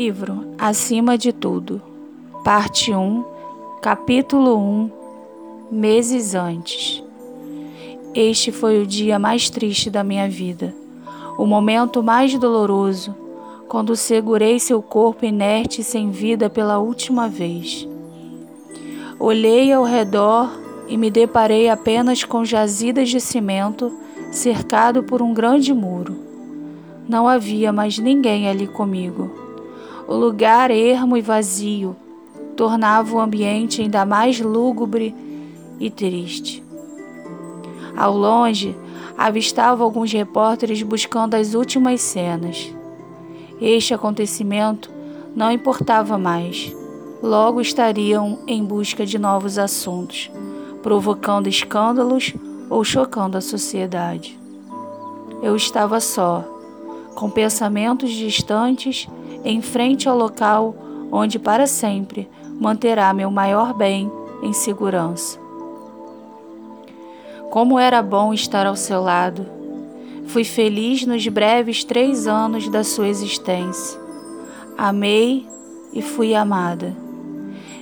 Livro Acima de Tudo, Parte 1, Capítulo 1 Meses antes. Este foi o dia mais triste da minha vida, o momento mais doloroso, quando segurei seu corpo inerte e sem vida pela última vez. Olhei ao redor e me deparei apenas com jazidas de cimento cercado por um grande muro. Não havia mais ninguém ali comigo. O lugar ermo e vazio tornava o ambiente ainda mais lúgubre e triste. Ao longe, avistava alguns repórteres buscando as últimas cenas. Este acontecimento não importava mais. Logo estariam em busca de novos assuntos, provocando escândalos ou chocando a sociedade. Eu estava só, com pensamentos distantes, em frente ao local onde para sempre manterá meu maior bem em segurança. Como era bom estar ao seu lado. Fui feliz nos breves três anos da sua existência. Amei e fui amada.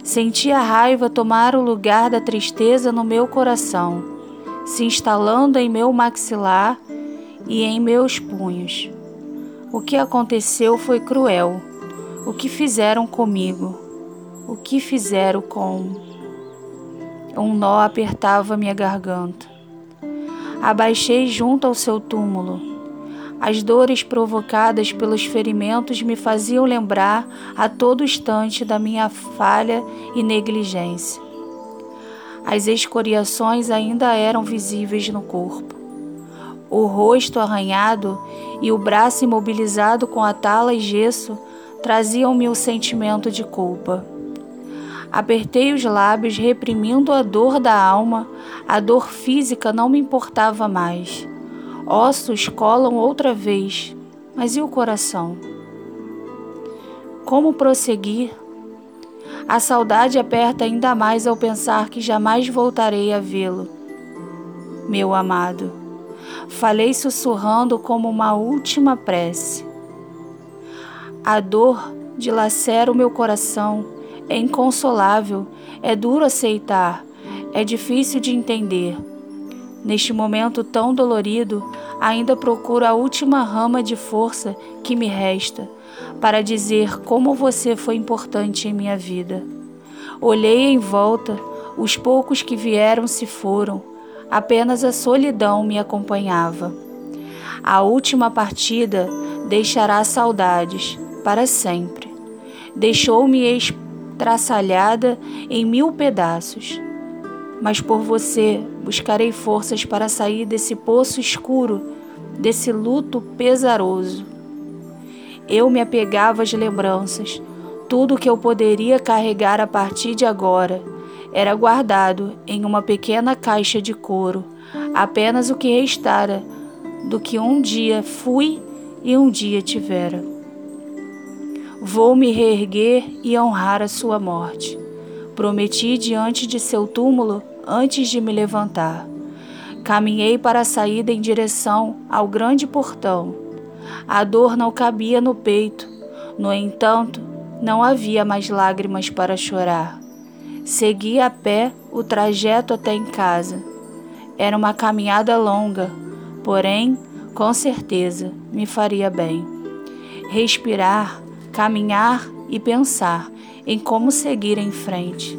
Senti a raiva tomar o lugar da tristeza no meu coração, se instalando em meu maxilar e em meus punhos. O que aconteceu foi cruel. O que fizeram comigo? O que fizeram com. Um nó apertava minha garganta. Abaixei junto ao seu túmulo. As dores provocadas pelos ferimentos me faziam lembrar a todo instante da minha falha e negligência. As escoriações ainda eram visíveis no corpo. O rosto arranhado e o braço imobilizado com a tala e gesso traziam-me o sentimento de culpa. Apertei os lábios, reprimindo a dor da alma. A dor física não me importava mais. Ossos colam outra vez, mas e o coração? Como prosseguir? A saudade aperta ainda mais ao pensar que jamais voltarei a vê-lo. Meu amado, falei sussurrando como uma última prece. A dor dilacera o meu coração é inconsolável, é duro aceitar, é difícil de entender. Neste momento tão dolorido, ainda procuro a última rama de força que me resta para dizer como você foi importante em minha vida. Olhei em volta, os poucos que vieram se foram, apenas a solidão me acompanhava. A última partida deixará saudades para sempre. Deixou-me traçalhada em mil pedaços. Mas por você buscarei forças para sair desse poço escuro, desse luto pesaroso. Eu me apegava às lembranças. Tudo que eu poderia carregar a partir de agora era guardado em uma pequena caixa de couro, apenas o que restara do que um dia fui e um dia tivera. Vou me reerguer e honrar a sua morte. Prometi diante de seu túmulo antes de me levantar. Caminhei para a saída em direção ao grande portão. A dor não cabia no peito, no entanto, não havia mais lágrimas para chorar. Segui a pé o trajeto até em casa. Era uma caminhada longa, porém, com certeza, me faria bem. Respirar caminhar e pensar em como seguir em frente.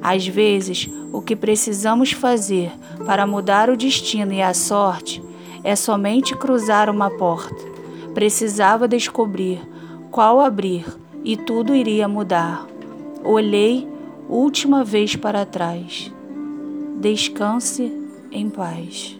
Às vezes, o que precisamos fazer para mudar o destino e a sorte é somente cruzar uma porta. Precisava descobrir qual abrir e tudo iria mudar. Olhei última vez para trás. Descanse em paz.